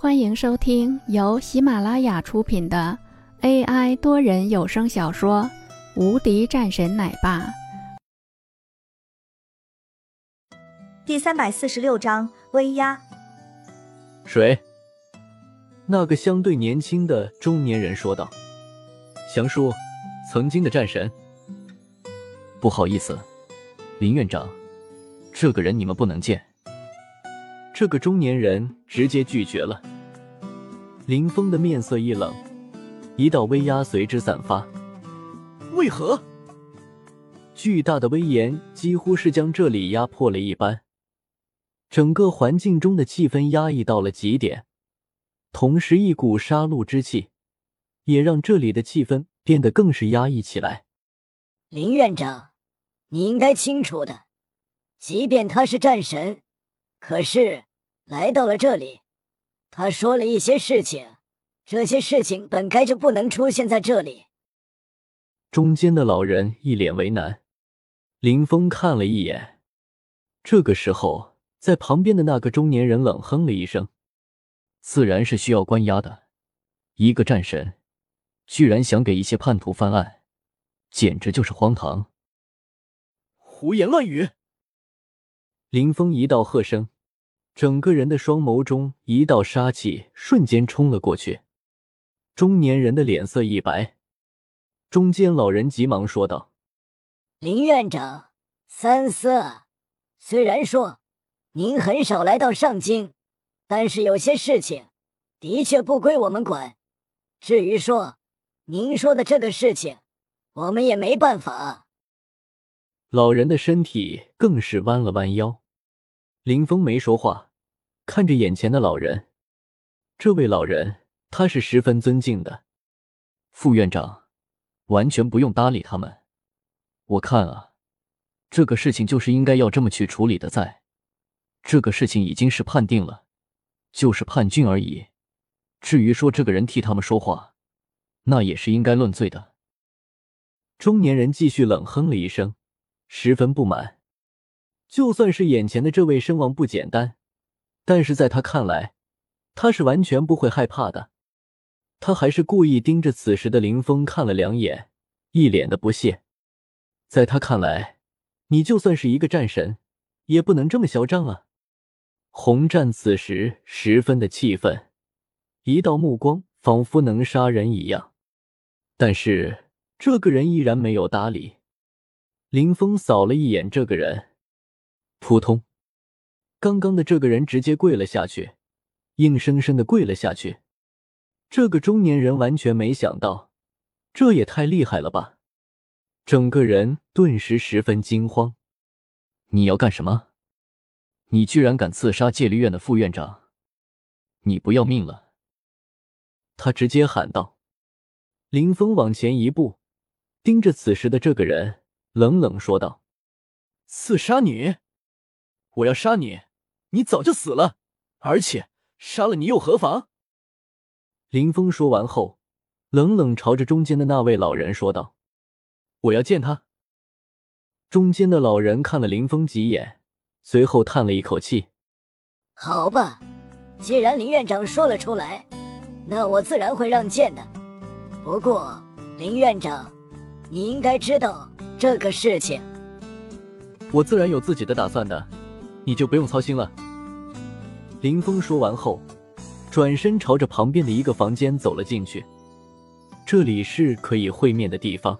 欢迎收听由喜马拉雅出品的 AI 多人有声小说《无敌战神奶爸》第三百四十六章威压。谁？那个相对年轻的中年人说道：“祥叔，曾经的战神。不好意思，林院长，这个人你们不能见。”这个中年人直接拒绝了。林峰的面色一冷，一道威压随之散发。为何？巨大的威严几乎是将这里压迫了一般，整个环境中的气氛压抑到了极点，同时一股杀戮之气也让这里的气氛变得更是压抑起来。林院长，你应该清楚的，即便他是战神，可是。来到了这里，他说了一些事情，这些事情本该就不能出现在这里。中间的老人一脸为难，林峰看了一眼。这个时候，在旁边的那个中年人冷哼了一声：“自然是需要关押的。一个战神，居然想给一些叛徒翻案，简直就是荒唐！”胡言乱语！林峰一道喝声。整个人的双眸中一道杀气瞬间冲了过去，中年人的脸色一白，中间老人急忙说道：“林院长，三思。虽然说您很少来到上京，但是有些事情的确不归我们管。至于说您说的这个事情，我们也没办法。”老人的身体更是弯了弯腰，林峰没说话。看着眼前的老人，这位老人他是十分尊敬的。副院长，完全不用搭理他们。我看啊，这个事情就是应该要这么去处理的。在，这个事情已经是判定了，就是叛军而已。至于说这个人替他们说话，那也是应该论罪的。中年人继续冷哼了一声，十分不满。就算是眼前的这位身亡不简单。但是在他看来，他是完全不会害怕的。他还是故意盯着此时的林峰看了两眼，一脸的不屑。在他看来，你就算是一个战神，也不能这么嚣张啊！红战此时十分的气愤，一道目光仿佛能杀人一样。但是这个人依然没有搭理林峰，扫了一眼这个人，扑通。刚刚的这个人直接跪了下去，硬生生的跪了下去。这个中年人完全没想到，这也太厉害了吧！整个人顿时十分惊慌。你要干什么？你居然敢刺杀戒律院的副院长！你不要命了！他直接喊道。林峰往前一步，盯着此时的这个人，冷冷说道：“刺杀你！我要杀你！”你早就死了，而且杀了你又何妨？林峰说完后，冷冷朝着中间的那位老人说道：“我要见他。”中间的老人看了林峰几眼，随后叹了一口气：“好吧，既然林院长说了出来，那我自然会让见的。不过，林院长，你应该知道这个事情。我自然有自己的打算的。”你就不用操心了。林峰说完后，转身朝着旁边的一个房间走了进去。这里是可以会面的地方。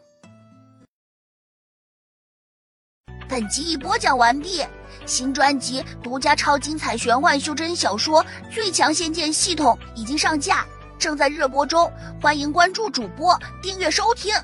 本集已播讲完毕，新专辑独家超精彩玄幻修真小说《最强仙剑系统》已经上架，正在热播中，欢迎关注主播，订阅收听。